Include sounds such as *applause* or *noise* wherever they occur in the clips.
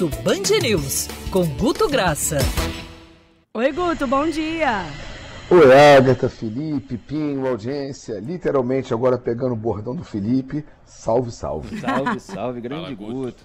Almoço Band News, com Guto Graça. Oi, Guto, bom dia. Oi, Agatha, Felipe, Pinho, audiência. Literalmente agora pegando o bordão do Felipe. Salve, salve. Salve, *laughs* salve, grande Fala, Guto.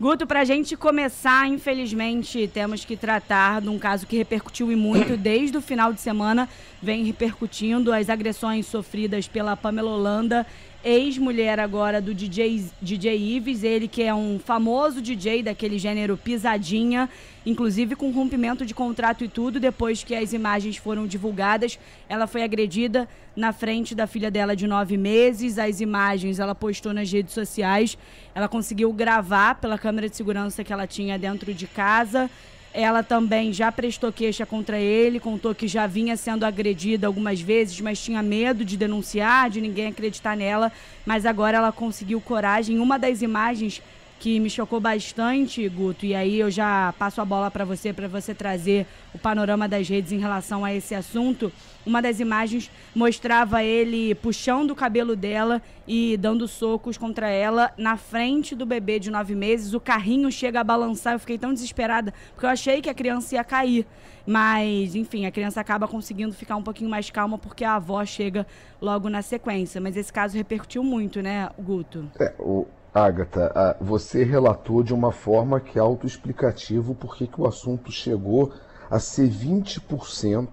Guto, para a gente começar, infelizmente, temos que tratar de um caso que repercutiu e muito *coughs* desde o final de semana, vem repercutindo as agressões sofridas pela Pamela Holanda ex-mulher agora do DJ, DJ Ives, ele que é um famoso DJ daquele gênero pisadinha, inclusive com rompimento de contrato e tudo, depois que as imagens foram divulgadas, ela foi agredida na frente da filha dela de nove meses, as imagens ela postou nas redes sociais, ela conseguiu gravar pela câmera de segurança que ela tinha dentro de casa, ela também já prestou queixa contra ele, contou que já vinha sendo agredida algumas vezes, mas tinha medo de denunciar, de ninguém acreditar nela. Mas agora ela conseguiu coragem. Uma das imagens que me chocou bastante, Guto, e aí eu já passo a bola para você, para você trazer o panorama das redes em relação a esse assunto. Uma das imagens mostrava ele puxando o cabelo dela e dando socos contra ela na frente do bebê de nove meses. O carrinho chega a balançar, eu fiquei tão desesperada, porque eu achei que a criança ia cair. Mas, enfim, a criança acaba conseguindo ficar um pouquinho mais calma porque a avó chega logo na sequência. Mas esse caso repercutiu muito, né, Guto? É, o, Agatha, você relatou de uma forma que é autoexplicativo porque que o assunto chegou a ser 20%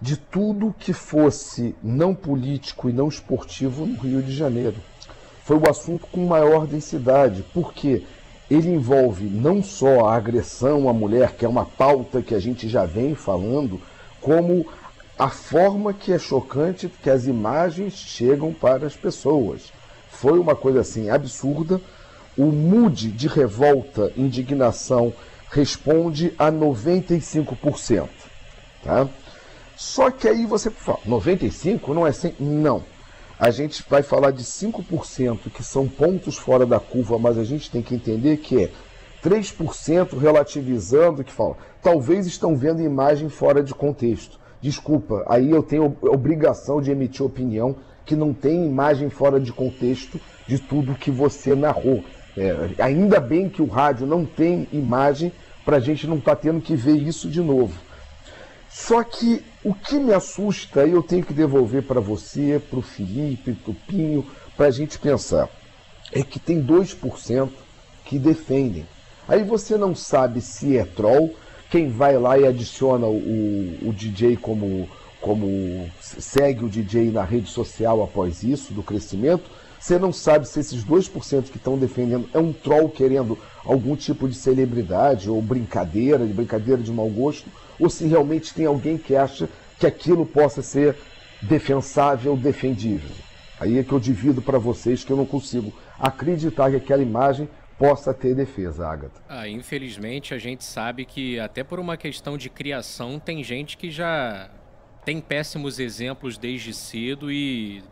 de tudo que fosse não político e não esportivo no Rio de Janeiro. Foi o assunto com maior densidade, porque ele envolve não só a agressão à mulher, que é uma pauta que a gente já vem falando, como a forma que é chocante que as imagens chegam para as pessoas foi uma coisa assim absurda. O mood de revolta, indignação responde a 95%, tá? Só que aí você fala, 95 não é 100? Não. A gente vai falar de 5% que são pontos fora da curva, mas a gente tem que entender que é 3% relativizando que fala, talvez estão vendo imagem fora de contexto. Desculpa, aí eu tenho obrigação de emitir opinião que não tem imagem fora de contexto de tudo que você narrou. É, ainda bem que o rádio não tem imagem para a gente não estar tá tendo que ver isso de novo. Só que o que me assusta, e eu tenho que devolver para você, para o Felipe, para o Pinho, para a gente pensar, é que tem 2% que defendem. Aí você não sabe se é troll, quem vai lá e adiciona o, o DJ como como segue o DJ na rede social após isso, do crescimento, você não sabe se esses 2% que estão defendendo é um troll querendo algum tipo de celebridade ou brincadeira, de brincadeira de mau gosto, ou se realmente tem alguém que acha que aquilo possa ser defensável, defendível. Aí é que eu divido para vocês que eu não consigo acreditar que aquela imagem possa ter defesa, Agatha. Ah, infelizmente a gente sabe que até por uma questão de criação tem gente que já tem péssimos exemplos desde cedo e,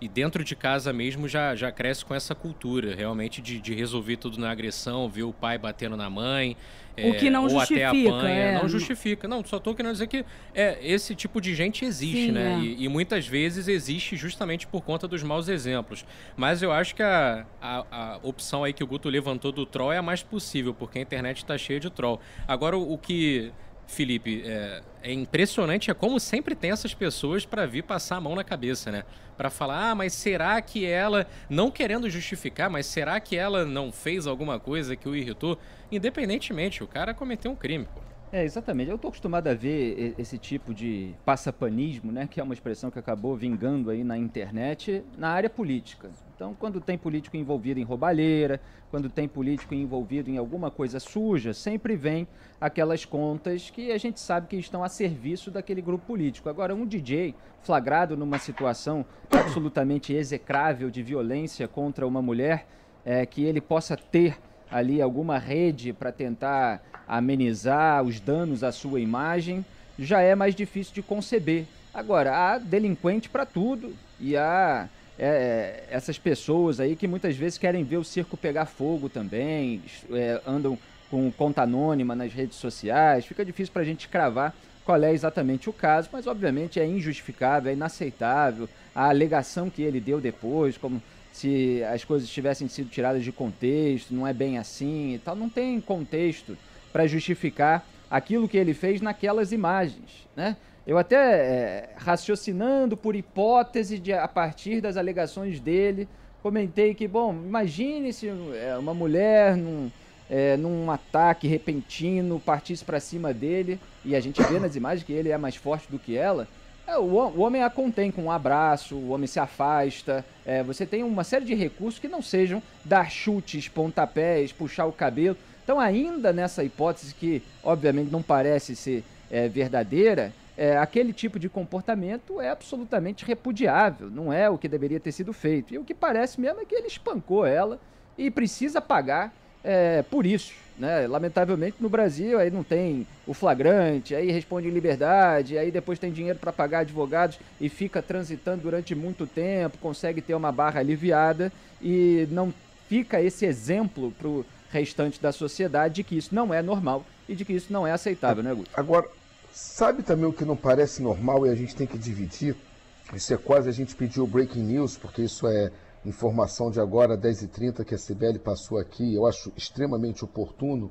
e dentro de casa mesmo já, já cresce com essa cultura, realmente, de, de resolver tudo na agressão, ver o pai batendo na mãe. O é, que não ou justifica. Até apanha. É. Não justifica. Não, só estou querendo dizer que é, esse tipo de gente existe, Sim, né? É. E, e, muitas vezes existe justamente por conta dos maus exemplos. Mas eu acho que a, a, a opção aí que o Guto levantou do troll é a mais possível, porque a internet está cheia de troll. Agora, o, o que Felipe, é, é, impressionante é como sempre tem essas pessoas para vir passar a mão na cabeça, né? Para falar, ah, mas será que ela, não querendo justificar, mas será que ela não fez alguma coisa que o irritou? Independentemente, o cara cometeu um crime, pô. É, exatamente. Eu estou acostumado a ver esse tipo de passapanismo, né, que é uma expressão que acabou vingando aí na internet, na área política. Então, quando tem político envolvido em roubalheira, quando tem político envolvido em alguma coisa suja, sempre vem aquelas contas que a gente sabe que estão a serviço daquele grupo político. Agora, um DJ flagrado numa situação absolutamente execrável de violência contra uma mulher, é, que ele possa ter ali alguma rede para tentar amenizar os danos à sua imagem, já é mais difícil de conceber. Agora, há delinquente para tudo e há é, é, essas pessoas aí que muitas vezes querem ver o circo pegar fogo também, é, andam com conta anônima nas redes sociais, fica difícil para a gente cravar qual é exatamente o caso, mas obviamente é injustificável, é inaceitável a alegação que ele deu depois, como se as coisas tivessem sido tiradas de contexto, não é bem assim e tal. Não tem contexto para justificar aquilo que ele fez naquelas imagens, né? Eu até é, raciocinando por hipótese de, a partir das alegações dele, comentei que, bom, imagine se é, uma mulher num, é, num ataque repentino partisse para cima dele e a gente vê nas imagens que ele é mais forte do que ela. É, o, o, homem a contém com um abraço, o homem se afasta. É, você tem uma série de recursos que não sejam dar chutes, pontapés, puxar o cabelo. Então, ainda nessa hipótese que, obviamente, não parece ser é, verdadeira, é, aquele tipo de comportamento é absolutamente repudiável, não é o que deveria ter sido feito. E o que parece mesmo é que ele espancou ela e precisa pagar é, por isso. Né? Lamentavelmente no Brasil aí não tem o flagrante, aí responde em liberdade, aí depois tem dinheiro para pagar advogados e fica transitando durante muito tempo, consegue ter uma barra aliviada e não fica esse exemplo para o restante da sociedade de que isso não é normal e de que isso não é aceitável, né, Guto? Agora, sabe também o que não parece normal e a gente tem que dividir? Isso é quase a gente pediu o breaking news, porque isso é informação de agora, 10h30, que a Cibele passou aqui, eu acho extremamente oportuno,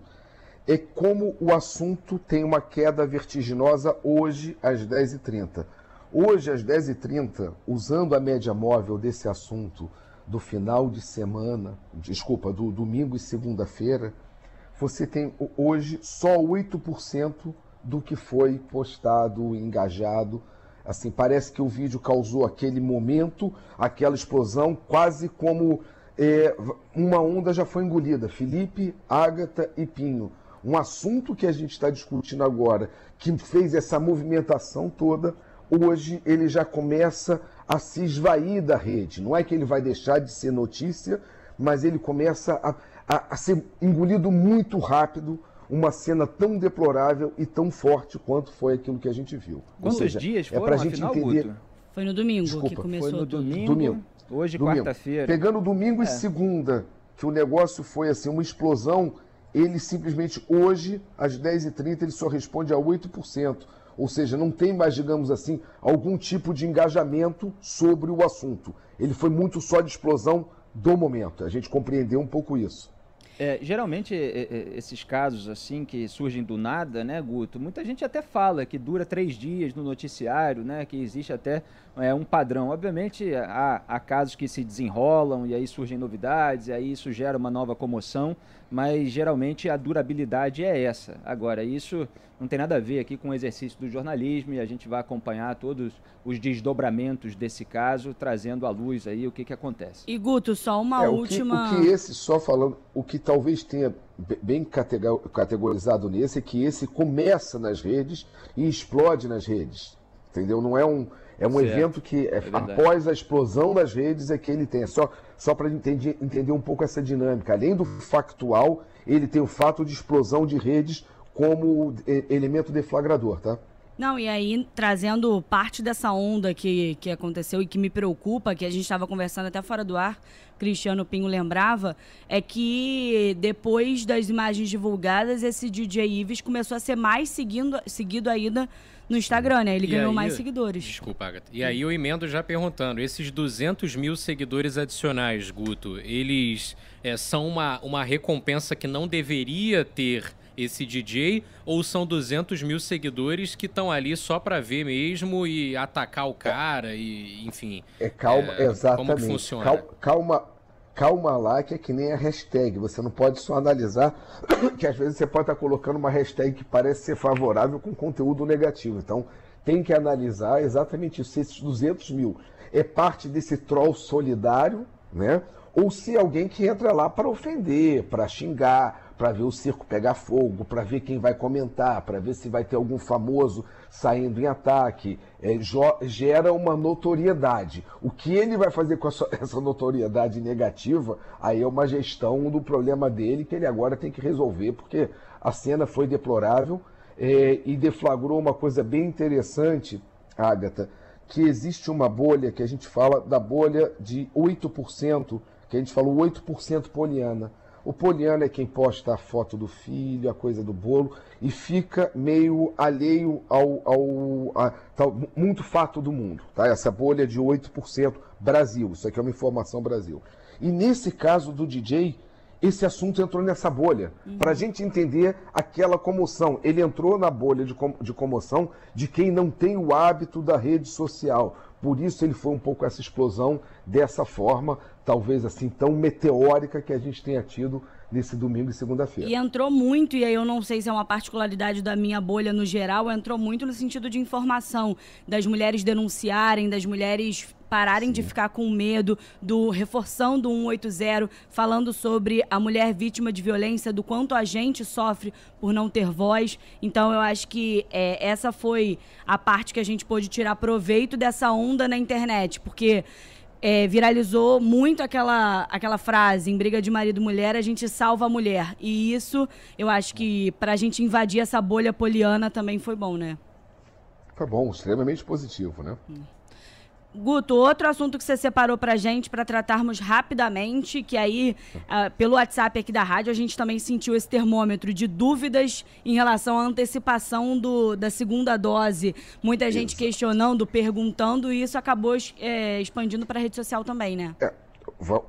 é como o assunto tem uma queda vertiginosa hoje às 10h30. Hoje às 10h30, usando a média móvel desse assunto do final de semana, desculpa, do domingo e segunda-feira, você tem hoje só 8% do que foi postado, engajado Assim, parece que o vídeo causou aquele momento, aquela explosão, quase como é, uma onda já foi engolida. Felipe, Ágata e Pinho. Um assunto que a gente está discutindo agora, que fez essa movimentação toda, hoje ele já começa a se esvair da rede. Não é que ele vai deixar de ser notícia, mas ele começa a, a, a ser engolido muito rápido uma cena tão deplorável e tão forte quanto foi aquilo que a gente viu. Quantos seja, dias foram, é pra gente afinal, entender... Guto? Foi no domingo Desculpa, que começou Foi no domingo, domingo. hoje quarta-feira. Pegando domingo é. e segunda, que o negócio foi assim, uma explosão, ele simplesmente hoje, às 10h30, ele só responde a 8%. Ou seja, não tem mais, digamos assim, algum tipo de engajamento sobre o assunto. Ele foi muito só de explosão do momento. A gente compreendeu um pouco isso. É, geralmente, esses casos assim que surgem do nada, né, Guto? Muita gente até fala que dura três dias no noticiário, né? Que existe até é, um padrão. Obviamente, há, há casos que se desenrolam e aí surgem novidades, e aí isso gera uma nova comoção, mas geralmente a durabilidade é essa. Agora, isso não tem nada a ver aqui com o exercício do jornalismo e a gente vai acompanhar todos os desdobramentos desse caso, trazendo à luz aí o que, que acontece. E Guto, só uma é, última. O que, o que esse, só falando, o que talvez tenha bem categorizado nesse é que esse começa nas redes e explode nas redes. Entendeu? Não é um. É um certo. evento que, é, é após a explosão das redes, é que ele tem. É só, só para entender, entender um pouco essa dinâmica. Além do factual, ele tem o fato de explosão de redes como elemento deflagrador, tá? Não, e aí, trazendo parte dessa onda que, que aconteceu e que me preocupa, que a gente estava conversando até fora do ar, Cristiano Pinho lembrava, é que depois das imagens divulgadas, esse DJ Ives começou a ser mais seguindo, seguido ainda no Instagram, né? Ele e ganhou aí, mais seguidores. Desculpa, Agatha. E aí eu emendo já perguntando, esses 200 mil seguidores adicionais, Guto, eles é, são uma, uma recompensa que não deveria ter esse DJ ou são 200 mil seguidores que estão ali só para ver mesmo e atacar o cara e enfim é calma é, exatamente como funciona calma, calma calma lá que é que nem a hashtag. Você não pode só analisar *coughs* que às vezes você pode estar colocando uma hashtag que parece ser favorável com conteúdo negativo. Então tem que analisar exatamente se esses 200 mil é parte desse troll solidário né? Ou se é alguém que entra lá para ofender para xingar para ver o circo pegar fogo, para ver quem vai comentar, para ver se vai ter algum famoso saindo em ataque. É, gera uma notoriedade. O que ele vai fazer com *laughs* essa notoriedade negativa, aí é uma gestão do problema dele que ele agora tem que resolver, porque a cena foi deplorável é, e deflagrou uma coisa bem interessante, Agatha, que existe uma bolha que a gente fala da bolha de 8%, que a gente falou 8% poliana o Poliana é quem posta a foto do filho, a coisa do bolo, e fica meio alheio ao, ao a, muito fato do mundo. Tá? Essa bolha de 8% Brasil, isso aqui é uma informação Brasil. E nesse caso do DJ, esse assunto entrou nessa bolha. Uhum. Para a gente entender aquela comoção. Ele entrou na bolha de, com, de comoção de quem não tem o hábito da rede social. Por isso ele foi um pouco essa explosão dessa forma, talvez assim, tão meteórica que a gente tenha tido nesse domingo e segunda-feira. E entrou muito, e aí eu não sei se é uma particularidade da minha bolha no geral, entrou muito no sentido de informação, das mulheres denunciarem, das mulheres pararem Sim. de ficar com medo, do reforção do 180, falando sobre a mulher vítima de violência, do quanto a gente sofre por não ter voz. Então eu acho que é, essa foi a parte que a gente pôde tirar proveito dessa onda na internet, porque é, viralizou muito aquela, aquela frase, em briga de marido e mulher, a gente salva a mulher. E isso, eu acho que para a gente invadir essa bolha poliana também foi bom, né? Foi bom, extremamente positivo, né? Hum. Guto, outro assunto que você separou pra gente para tratarmos rapidamente, que aí, uh, pelo WhatsApp aqui da rádio, a gente também sentiu esse termômetro de dúvidas em relação à antecipação do, da segunda dose. Muita gente questionando, perguntando, e isso acabou é, expandindo para a rede social também, né? É,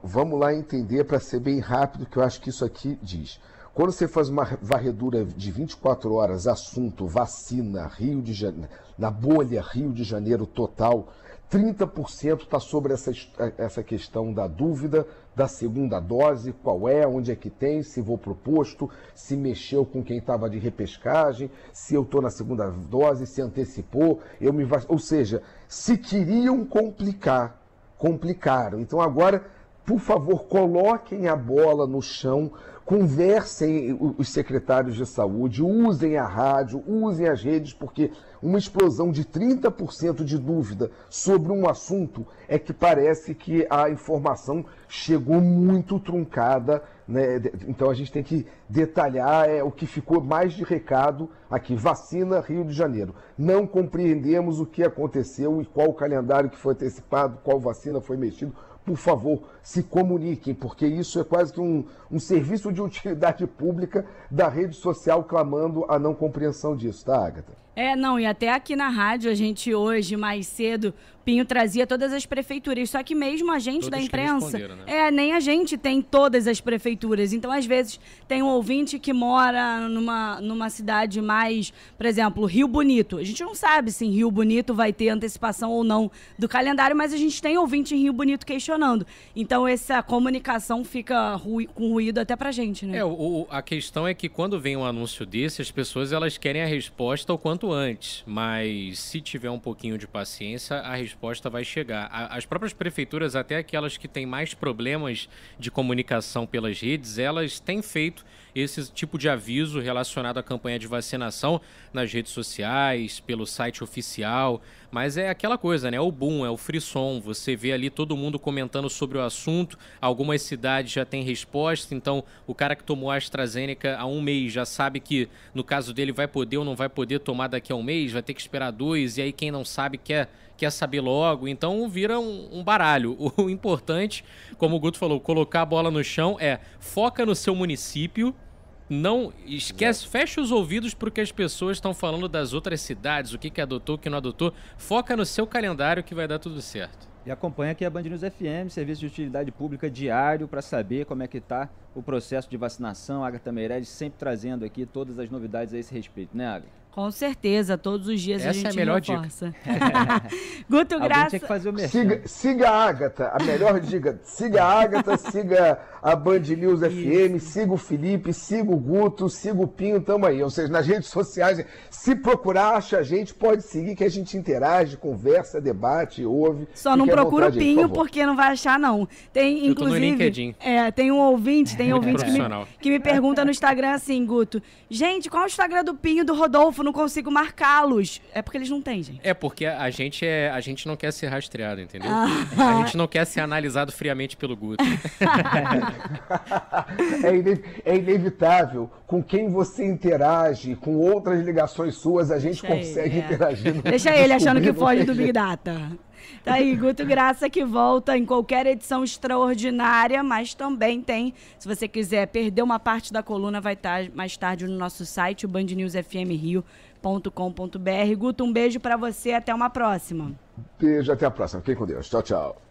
vamos lá entender para ser bem rápido, que eu acho que isso aqui diz. Quando você faz uma varredura de 24 horas, assunto vacina, Rio de Janeiro, na bolha Rio de Janeiro total, 30% está sobre essa, essa questão da dúvida da segunda dose, qual é, onde é que tem, se vou para o posto, se mexeu com quem estava de repescagem, se eu estou na segunda dose, se antecipou, eu me ou seja, se queriam complicar, complicaram. Então agora, por favor, coloquem a bola no chão, conversem os secretários de saúde, usem a rádio, usem as redes, porque uma explosão de 30% de dúvida sobre um assunto é que parece que a informação chegou muito truncada. Né? Então a gente tem que detalhar é, o que ficou mais de recado aqui. Vacina Rio de Janeiro. Não compreendemos o que aconteceu e qual o calendário que foi antecipado, qual vacina foi mexido por favor, se comuniquem, porque isso é quase que um, um serviço de utilidade pública da rede social clamando a não compreensão disso, tá, Agatha? É, não, e até aqui na rádio, a gente hoje, mais cedo, Pinho trazia todas as prefeituras. Só que mesmo a gente Todos da imprensa. Né? É, nem a gente tem todas as prefeituras. Então, às vezes, tem um ouvinte que mora numa, numa cidade mais, por exemplo, Rio Bonito. A gente não sabe se em Rio Bonito vai ter antecipação ou não do calendário, mas a gente tem ouvinte em Rio Bonito questionando. Então, essa comunicação fica ru com ruído até pra gente, né? É, o, a questão é que quando vem um anúncio desse, as pessoas elas querem a resposta o quanto antes. Mas se tiver um pouquinho de paciência, a resposta vai chegar. As próprias prefeituras, até aquelas que têm mais problemas de comunicação pelas redes, elas têm feito esse tipo de aviso relacionado à campanha de vacinação nas redes sociais, pelo site oficial. Mas é aquela coisa, né? É o boom, é o frisson. Você vê ali todo mundo comentando sobre o assunto. Algumas cidades já têm resposta. Então, o cara que tomou a AstraZeneca há um mês já sabe que, no caso dele, vai poder ou não vai poder tomar daqui a um mês, vai ter que esperar dois. E aí, quem não sabe quer quer saber logo, então vira um, um, baralho. *laughs* O importante, como o Guto falou, colocar a bola no chão é foca no seu município, não esquece, fecha os ouvidos porque as pessoas estão falando das outras cidades, o que, que adotou, o que não adotou. Foca no seu calendário que vai dar tudo certo. E acompanha aqui a Band News FM, serviço de utilidade pública diário para saber como é que está o processo de vacinação. A Agatha Meireles sempre trazendo aqui todas as novidades a esse respeito, né, Agatha? Com certeza, todos os dias Essa a gente é a melhor reforça. dica. *laughs* *laughs* Guto Graça. Tinha que fazer o siga, siga a Agatha, a melhor dica. Siga a Agatha, *laughs* siga a Band News FM, siga o Felipe, siga o Guto, siga o Pinho, tamo aí. Ou seja, nas redes sociais, se procurar, acha a gente, pode seguir que a gente interage, conversa, debate, ouve. Só não procura o Pinho por porque não vai achar, não. Tem, inclusive. É, tem um ouvinte, tem um ouvinte que me, que me pergunta no Instagram assim, Guto. Gente, qual é o Instagram do Pinho do Rodolfo? Não consigo marcá-los. É porque eles não têm, gente. É porque a gente é, a gente não quer ser rastreado, entendeu? Ah. A gente não quer ser analisado friamente pelo Guto. *laughs* é, ine é, inevitável. Com quem você interage, com outras ligações suas, a gente Deixa consegue ele, é. interagir. Deixa ele achando que foge do Big Data. Tá aí, Guto Graça que volta em qualquer edição extraordinária, mas também tem, se você quiser perder uma parte da coluna, vai estar mais tarde no nosso site, o bandnewsfmrio.com.br. Guto, um beijo para você, até uma próxima. Beijo, até a próxima. Fiquem com Deus. Tchau, tchau.